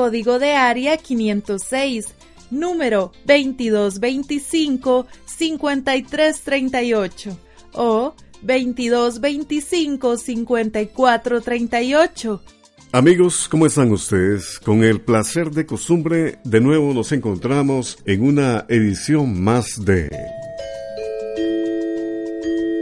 código de área 506, número 2225-5338 o 2225-5438 Amigos, ¿cómo están ustedes? Con el placer de costumbre, de nuevo nos encontramos en una edición más de...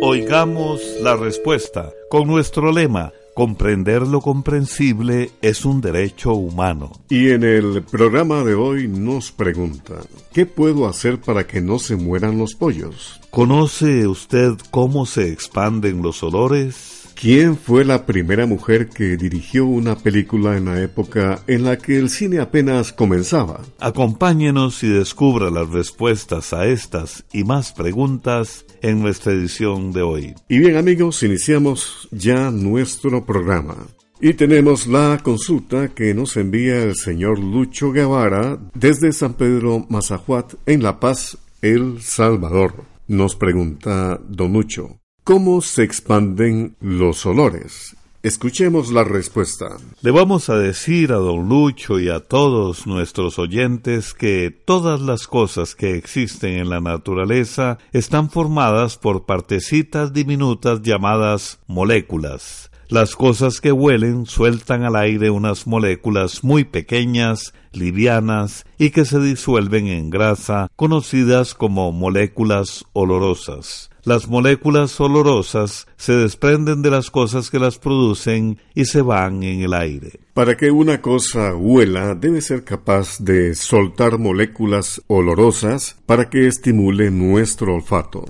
Oigamos la respuesta con nuestro lema, comprender lo comprensible es un derecho humano. Y en el programa de hoy nos pregunta, ¿qué puedo hacer para que no se mueran los pollos? ¿Conoce usted cómo se expanden los olores? ¿Quién fue la primera mujer que dirigió una película en la época en la que el cine apenas comenzaba? Acompáñenos y descubra las respuestas a estas y más preguntas en nuestra edición de hoy. Y bien amigos, iniciamos ya nuestro programa. Y tenemos la consulta que nos envía el señor Lucho Guevara desde San Pedro Mazahuat en La Paz, El Salvador. Nos pregunta Don Lucho. ¿Cómo se expanden los olores? Escuchemos la respuesta. Le vamos a decir a don Lucho y a todos nuestros oyentes que todas las cosas que existen en la naturaleza están formadas por partecitas diminutas llamadas moléculas. Las cosas que huelen sueltan al aire unas moléculas muy pequeñas, livianas y que se disuelven en grasa, conocidas como moléculas olorosas. Las moléculas olorosas se desprenden de las cosas que las producen y se van en el aire. Para que una cosa huela, debe ser capaz de soltar moléculas olorosas para que estimule nuestro olfato.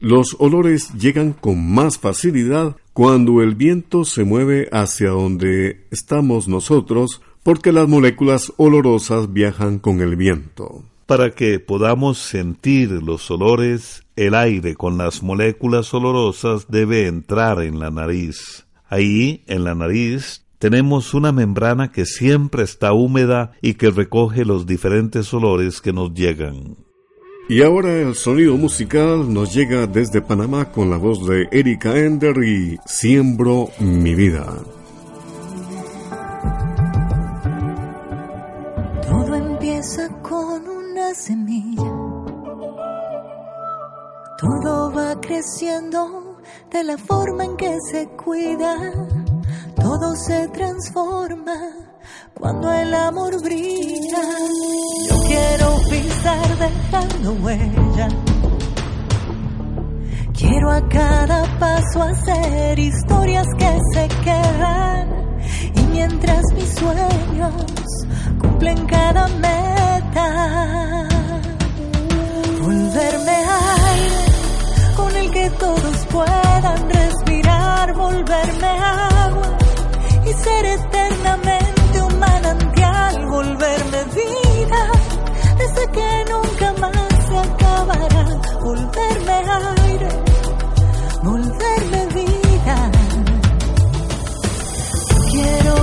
Los olores llegan con más facilidad cuando el viento se mueve hacia donde estamos nosotros porque las moléculas olorosas viajan con el viento. Para que podamos sentir los olores, el aire con las moléculas olorosas debe entrar en la nariz. Ahí, en la nariz, tenemos una membrana que siempre está húmeda y que recoge los diferentes olores que nos llegan. Y ahora el sonido musical nos llega desde Panamá con la voz de Erika Ender y Siembro mi vida. Semilla. Todo va creciendo de la forma en que se cuida. Todo se transforma cuando el amor brilla. Yo quiero pisar dejando huella. Quiero a cada paso hacer historias que se quedan. Y mientras mis sueños cumplen cada meta, volverme aire con el que todos puedan respirar, volverme agua y ser eternamente un manantial, volverme vida desde que nunca más se acabará, volverme aire, volverme vida. Quiero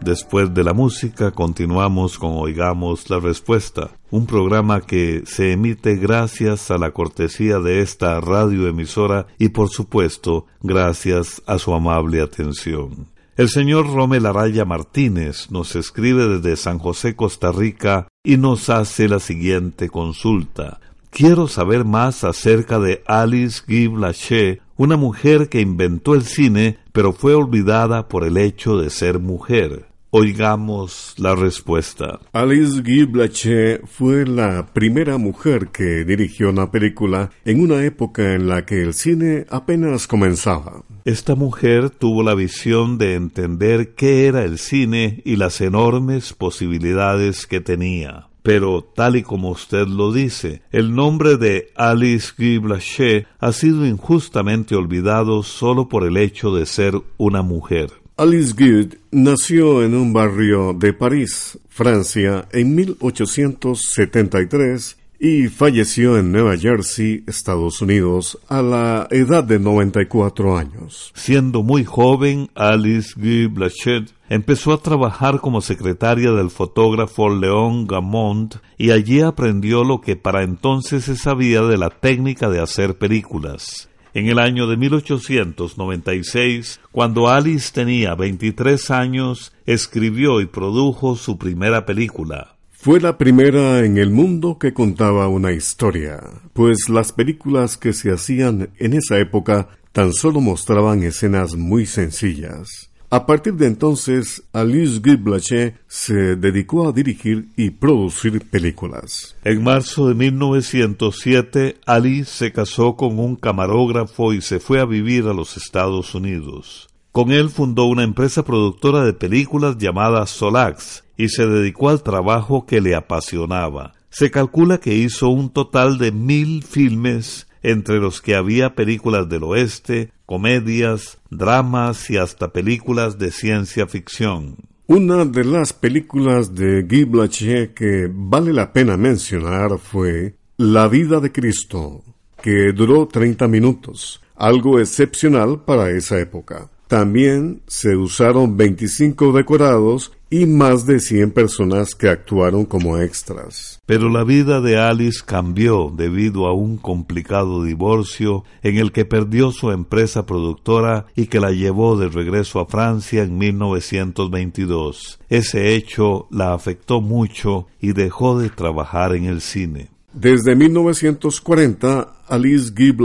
después de la música continuamos con Oigamos la Respuesta, un programa que se emite gracias a la cortesía de esta radioemisora y por supuesto gracias a su amable atención. El señor Romel Araya Martínez nos escribe desde San José, Costa Rica, y nos hace la siguiente consulta. Quiero saber más acerca de Alice Guy Blaché, una mujer que inventó el cine, pero fue olvidada por el hecho de ser mujer. Oigamos la respuesta. Alice Guy Blaché fue la primera mujer que dirigió una película en una época en la que el cine apenas comenzaba. Esta mujer tuvo la visión de entender qué era el cine y las enormes posibilidades que tenía. Pero, tal y como usted lo dice, el nombre de Alice Guy Blaché ha sido injustamente olvidado solo por el hecho de ser una mujer. Alice Guy nació en un barrio de París, Francia, en 1873 y falleció en Nueva Jersey, Estados Unidos, a la edad de 94 años. Siendo muy joven, Alice Guy Blachet empezó a trabajar como secretaria del fotógrafo León Gamont y allí aprendió lo que para entonces se sabía de la técnica de hacer películas. En el año de 1896, cuando Alice tenía 23 años, escribió y produjo su primera película, fue la primera en el mundo que contaba una historia, pues las películas que se hacían en esa época tan solo mostraban escenas muy sencillas. A partir de entonces, Alice Guy Blaché se dedicó a dirigir y producir películas. En marzo de 1907, Alice se casó con un camarógrafo y se fue a vivir a los Estados Unidos. Con él fundó una empresa productora de películas llamada Solax y se dedicó al trabajo que le apasionaba. Se calcula que hizo un total de mil filmes entre los que había películas del oeste, comedias, dramas y hasta películas de ciencia ficción. Una de las películas de Guy que vale la pena mencionar fue La vida de Cristo, que duró 30 minutos, algo excepcional para esa época. También se usaron 25 decorados y más de 100 personas que actuaron como extras. Pero la vida de Alice cambió debido a un complicado divorcio en el que perdió su empresa productora y que la llevó de regreso a Francia en 1922. Ese hecho la afectó mucho y dejó de trabajar en el cine. Desde 1940, Alice Guy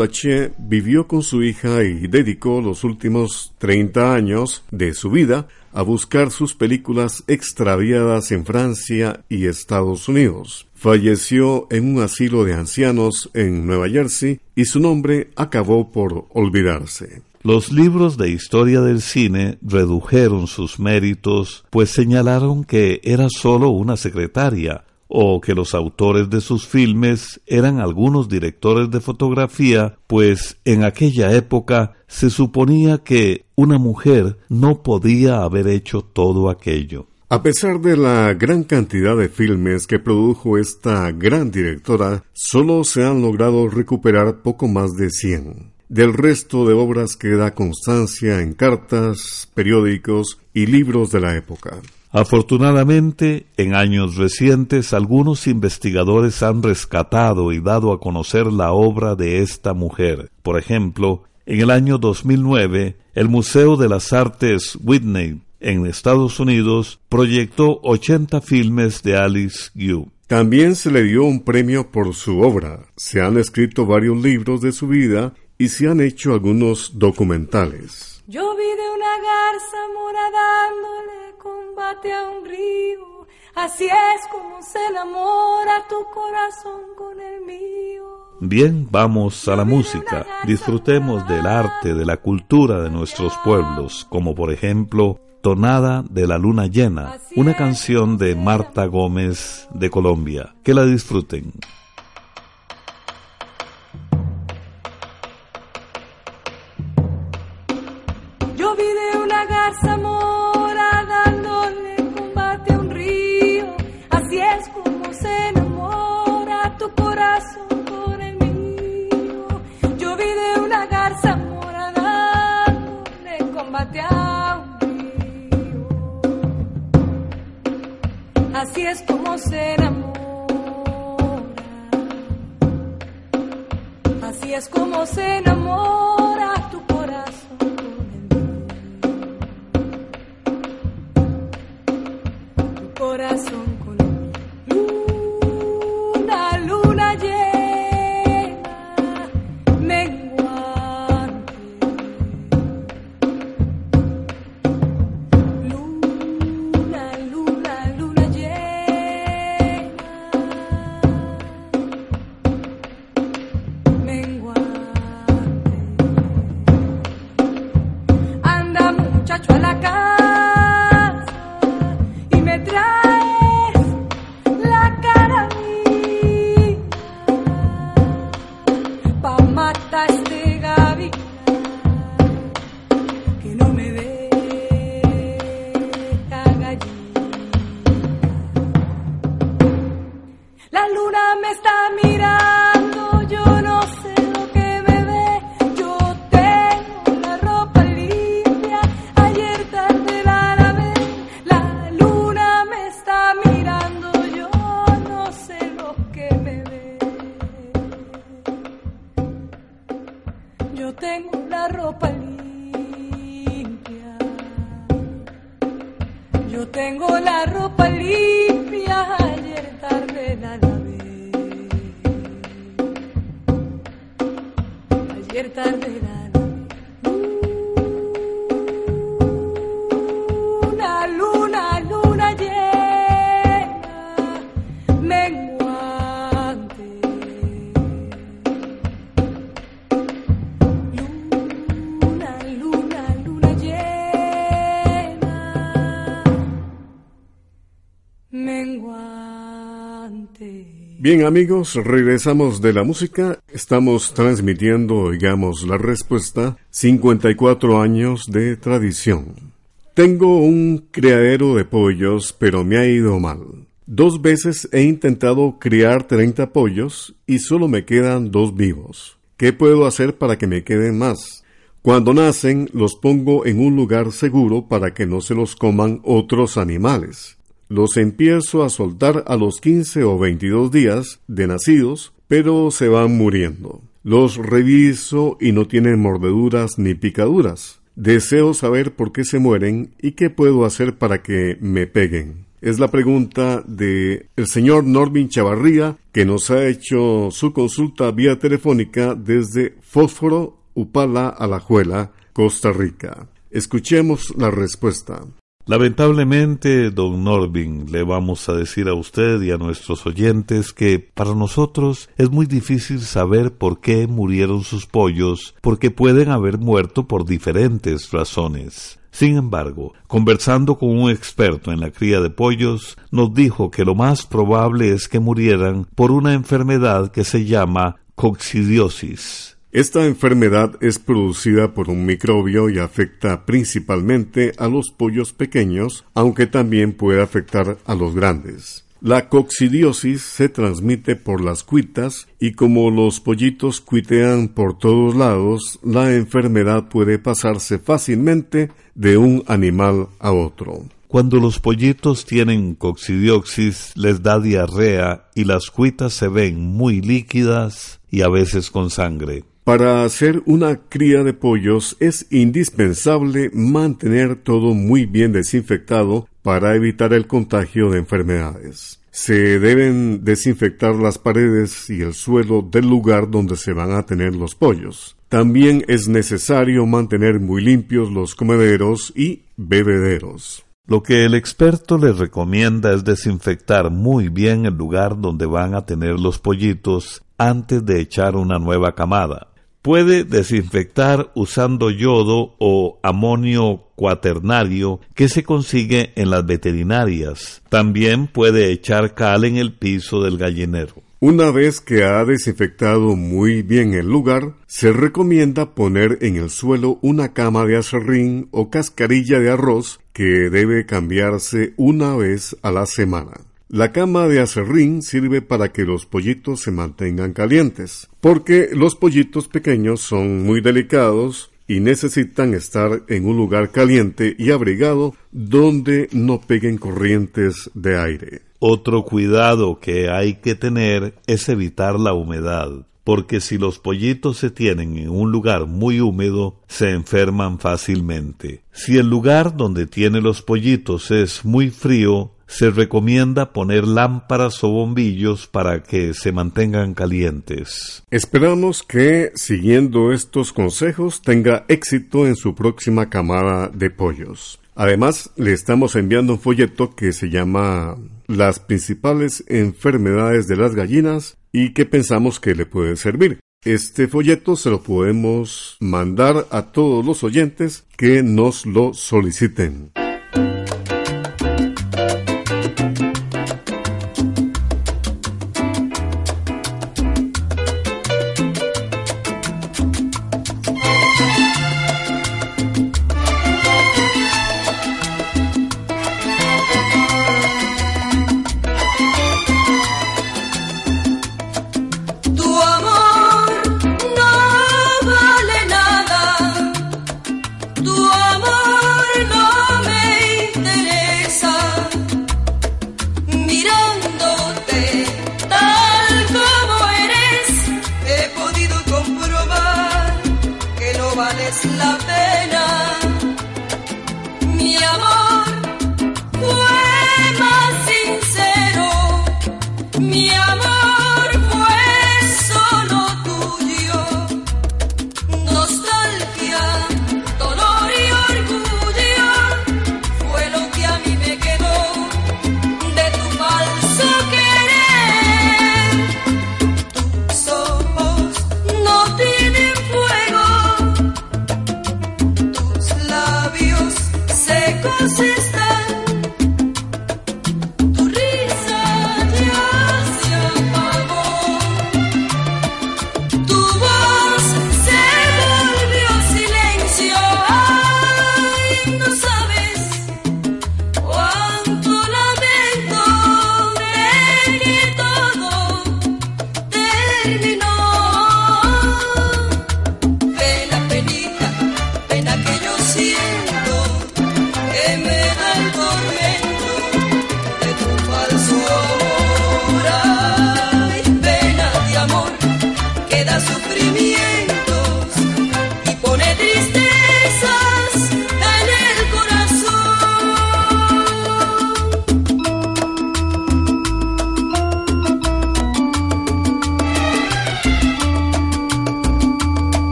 vivió con su hija y dedicó los últimos 30 años de su vida a buscar sus películas extraviadas en Francia y Estados Unidos. Falleció en un asilo de ancianos en Nueva Jersey y su nombre acabó por olvidarse. Los libros de historia del cine redujeron sus méritos, pues señalaron que era solo una secretaria, o que los autores de sus filmes eran algunos directores de fotografía, pues en aquella época se suponía que una mujer no podía haber hecho todo aquello. A pesar de la gran cantidad de filmes que produjo esta gran directora, solo se han logrado recuperar poco más de 100. Del resto de obras queda constancia en cartas, periódicos y libros de la época. Afortunadamente, en años recientes algunos investigadores han rescatado y dado a conocer la obra de esta mujer. Por ejemplo, en el año 2009, el Museo de las Artes Whitney en Estados Unidos proyectó 80 filmes de Alice Guy. También se le dio un premio por su obra. Se han escrito varios libros de su vida y se han hecho algunos documentales. Yo vi de una garza mora dándole combate a un río. Así es como se enamora tu corazón con el mío. Bien, vamos a la música. Disfrutemos del arte, de la cultura de nuestros pueblos, como por ejemplo Tonada de la Luna Llena, una canción de Marta Gómez de Colombia. Que la disfruten. Es como se enamora. Así es como se enamora este gavina Bien amigos, regresamos de la música. Estamos transmitiendo, oigamos la respuesta, 54 años de tradición. Tengo un criadero de pollos, pero me ha ido mal. Dos veces he intentado criar 30 pollos y solo me quedan dos vivos. ¿Qué puedo hacer para que me queden más? Cuando nacen los pongo en un lugar seguro para que no se los coman otros animales. Los empiezo a soltar a los 15 o 22 días de nacidos, pero se van muriendo. Los reviso y no tienen mordeduras ni picaduras. Deseo saber por qué se mueren y qué puedo hacer para que me peguen. Es la pregunta de el señor Norvin Chavarría que nos ha hecho su consulta vía telefónica desde Fósforo, Upala, Alajuela, Costa Rica. Escuchemos la respuesta. Lamentablemente, don Norvin, le vamos a decir a usted y a nuestros oyentes que para nosotros es muy difícil saber por qué murieron sus pollos, porque pueden haber muerto por diferentes razones. Sin embargo, conversando con un experto en la cría de pollos, nos dijo que lo más probable es que murieran por una enfermedad que se llama coccidiosis. Esta enfermedad es producida por un microbio y afecta principalmente a los pollos pequeños, aunque también puede afectar a los grandes. La coccidiosis se transmite por las cuitas y como los pollitos cuitean por todos lados, la enfermedad puede pasarse fácilmente de un animal a otro. Cuando los pollitos tienen coccidiosis, les da diarrea y las cuitas se ven muy líquidas y a veces con sangre. Para hacer una cría de pollos es indispensable mantener todo muy bien desinfectado para evitar el contagio de enfermedades. Se deben desinfectar las paredes y el suelo del lugar donde se van a tener los pollos. También es necesario mantener muy limpios los comederos y bebederos. Lo que el experto les recomienda es desinfectar muy bien el lugar donde van a tener los pollitos antes de echar una nueva camada. Puede desinfectar usando yodo o amonio cuaternario que se consigue en las veterinarias. También puede echar cal en el piso del gallinero. Una vez que ha desinfectado muy bien el lugar, se recomienda poner en el suelo una cama de acerrín o cascarilla de arroz que debe cambiarse una vez a la semana. La cama de acerrín sirve para que los pollitos se mantengan calientes, porque los pollitos pequeños son muy delicados y necesitan estar en un lugar caliente y abrigado donde no peguen corrientes de aire. Otro cuidado que hay que tener es evitar la humedad, porque si los pollitos se tienen en un lugar muy húmedo, se enferman fácilmente. Si el lugar donde tiene los pollitos es muy frío, se recomienda poner lámparas o bombillos para que se mantengan calientes. Esperamos que, siguiendo estos consejos, tenga éxito en su próxima camada de pollos. Además, le estamos enviando un folleto que se llama Las principales enfermedades de las gallinas y que pensamos que le puede servir. Este folleto se lo podemos mandar a todos los oyentes que nos lo soliciten.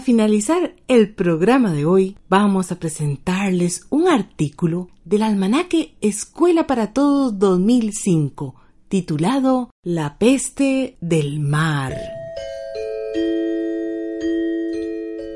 Finalizar el programa de hoy, vamos a presentarles un artículo del almanaque Escuela para Todos 2005, titulado La peste del mar.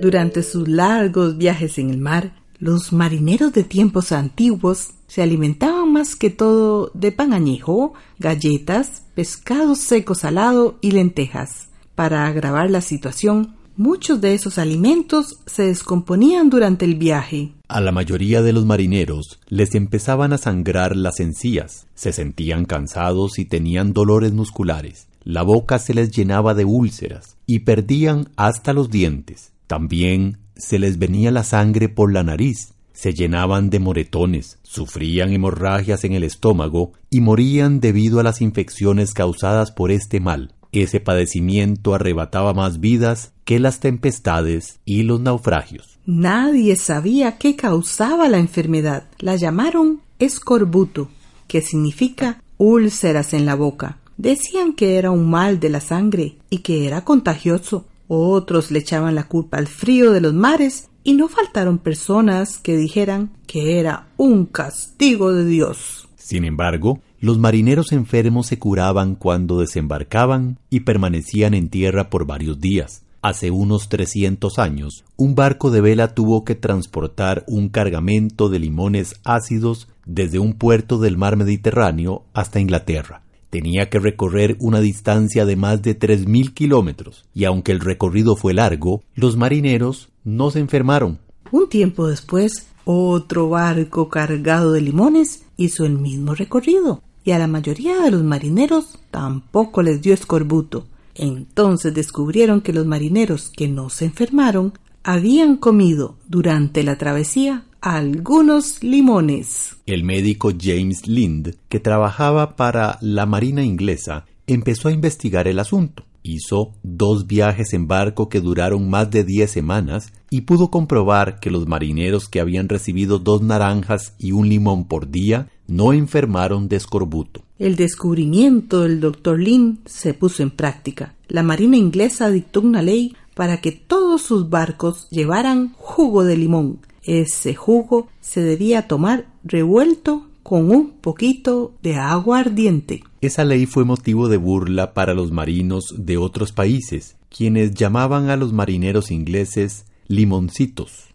Durante sus largos viajes en el mar, los marineros de tiempos antiguos se alimentaban más que todo de pan añejo, galletas, pescado seco salado y lentejas. Para agravar la situación, Muchos de esos alimentos se descomponían durante el viaje. A la mayoría de los marineros les empezaban a sangrar las encías, se sentían cansados y tenían dolores musculares, la boca se les llenaba de úlceras y perdían hasta los dientes. También se les venía la sangre por la nariz, se llenaban de moretones, sufrían hemorragias en el estómago y morían debido a las infecciones causadas por este mal. Ese padecimiento arrebataba más vidas que las tempestades y los naufragios. Nadie sabía qué causaba la enfermedad. La llamaron escorbuto, que significa úlceras en la boca. Decían que era un mal de la sangre y que era contagioso. Otros le echaban la culpa al frío de los mares y no faltaron personas que dijeran que era un castigo de Dios. Sin embargo, los marineros enfermos se curaban cuando desembarcaban y permanecían en tierra por varios días. Hace unos 300 años, un barco de vela tuvo que transportar un cargamento de limones ácidos desde un puerto del mar Mediterráneo hasta Inglaterra. Tenía que recorrer una distancia de más de 3.000 kilómetros, y aunque el recorrido fue largo, los marineros no se enfermaron. Un tiempo después, otro barco cargado de limones hizo el mismo recorrido, y a la mayoría de los marineros tampoco les dio escorbuto. Entonces descubrieron que los marineros que no se enfermaron habían comido durante la travesía algunos limones. El médico James Lind, que trabajaba para la Marina inglesa, empezó a investigar el asunto. Hizo dos viajes en barco que duraron más de diez semanas y pudo comprobar que los marineros que habían recibido dos naranjas y un limón por día no enfermaron de escorbuto. El descubrimiento del doctor Lind se puso en práctica. La Marina inglesa dictó una ley para que todos sus barcos llevaran jugo de limón ese jugo se debía tomar revuelto con un poquito de agua ardiente. Esa ley fue motivo de burla para los marinos de otros países, quienes llamaban a los marineros ingleses limoncitos.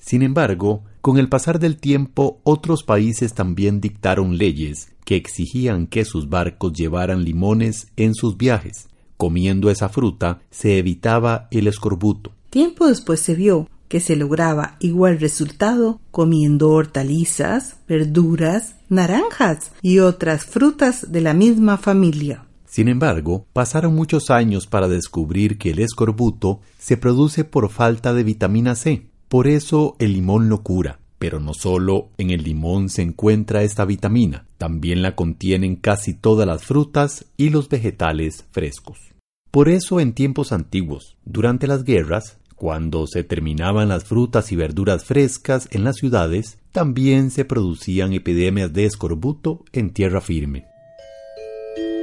Sin embargo, con el pasar del tiempo otros países también dictaron leyes que exigían que sus barcos llevaran limones en sus viajes. Comiendo esa fruta se evitaba el escorbuto. Tiempo después se vio que se lograba igual resultado comiendo hortalizas, verduras, naranjas y otras frutas de la misma familia. Sin embargo, pasaron muchos años para descubrir que el escorbuto se produce por falta de vitamina C. Por eso el limón lo cura. Pero no solo en el limón se encuentra esta vitamina, también la contienen casi todas las frutas y los vegetales frescos. Por eso en tiempos antiguos, durante las guerras, cuando se terminaban las frutas y verduras frescas en las ciudades, también se producían epidemias de escorbuto en tierra firme.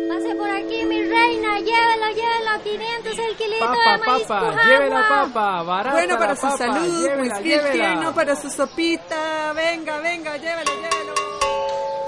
Pase por aquí, mi reina, llévelo, llévelo, 500 papa, Papa, llévela, papa, barata Bueno para la su papa, salud, llévela, whisky llévela. para su sopita. Venga, venga, llévelo, llévelo.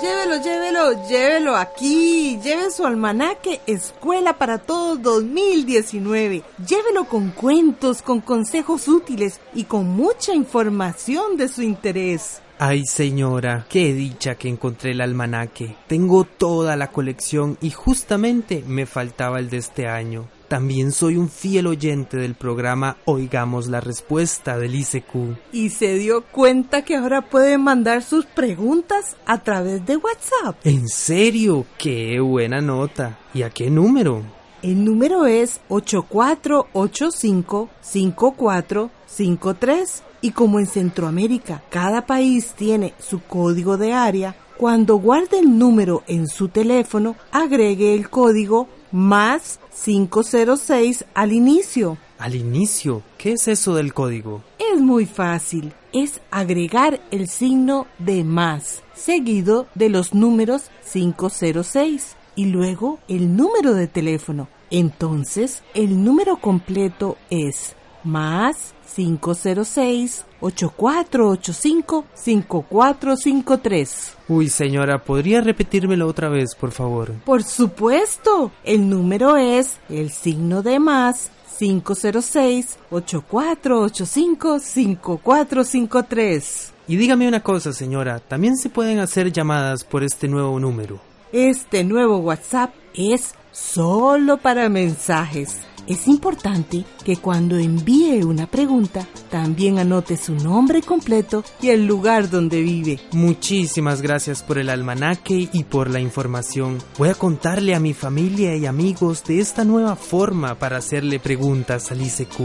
Llévelo, llévelo, llévelo aquí. Lleve su almanaque Escuela para Todos 2019. Llévelo con cuentos, con consejos útiles y con mucha información de su interés. Ay señora, qué dicha que encontré el almanaque. Tengo toda la colección y justamente me faltaba el de este año. También soy un fiel oyente del programa Oigamos la Respuesta del ICQ. Y se dio cuenta que ahora puede mandar sus preguntas a través de WhatsApp. ¿En serio? ¡Qué buena nota! ¿Y a qué número? El número es 8485-5453 y como en Centroamérica cada país tiene su código de área, cuando guarde el número en su teléfono, agregue el código más 506 al inicio. Al inicio, ¿qué es eso del código? Es muy fácil, es agregar el signo de más, seguido de los números 506 y luego el número de teléfono. Entonces, el número completo es más 506-8485-5453. Uy, señora, ¿podría repetírmelo otra vez, por favor? Por supuesto, el número es el signo de más 506-8485-5453. Y dígame una cosa, señora, ¿también se pueden hacer llamadas por este nuevo número? Este nuevo WhatsApp es solo para mensajes. Es importante que cuando envíe una pregunta también anote su nombre completo y el lugar donde vive. Muchísimas gracias por el almanaque y por la información. Voy a contarle a mi familia y amigos de esta nueva forma para hacerle preguntas al ICQ.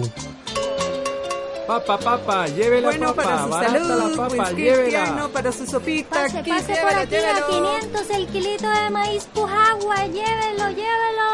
Papa, papa, llévela, Bueno, papa, para su salud, la papa, whisky llévela. para su sopita. Pase, aquí, pase por llévelo, aquí a llévelo. 500 el kilito de maíz pujagua, llévelo, llévelo.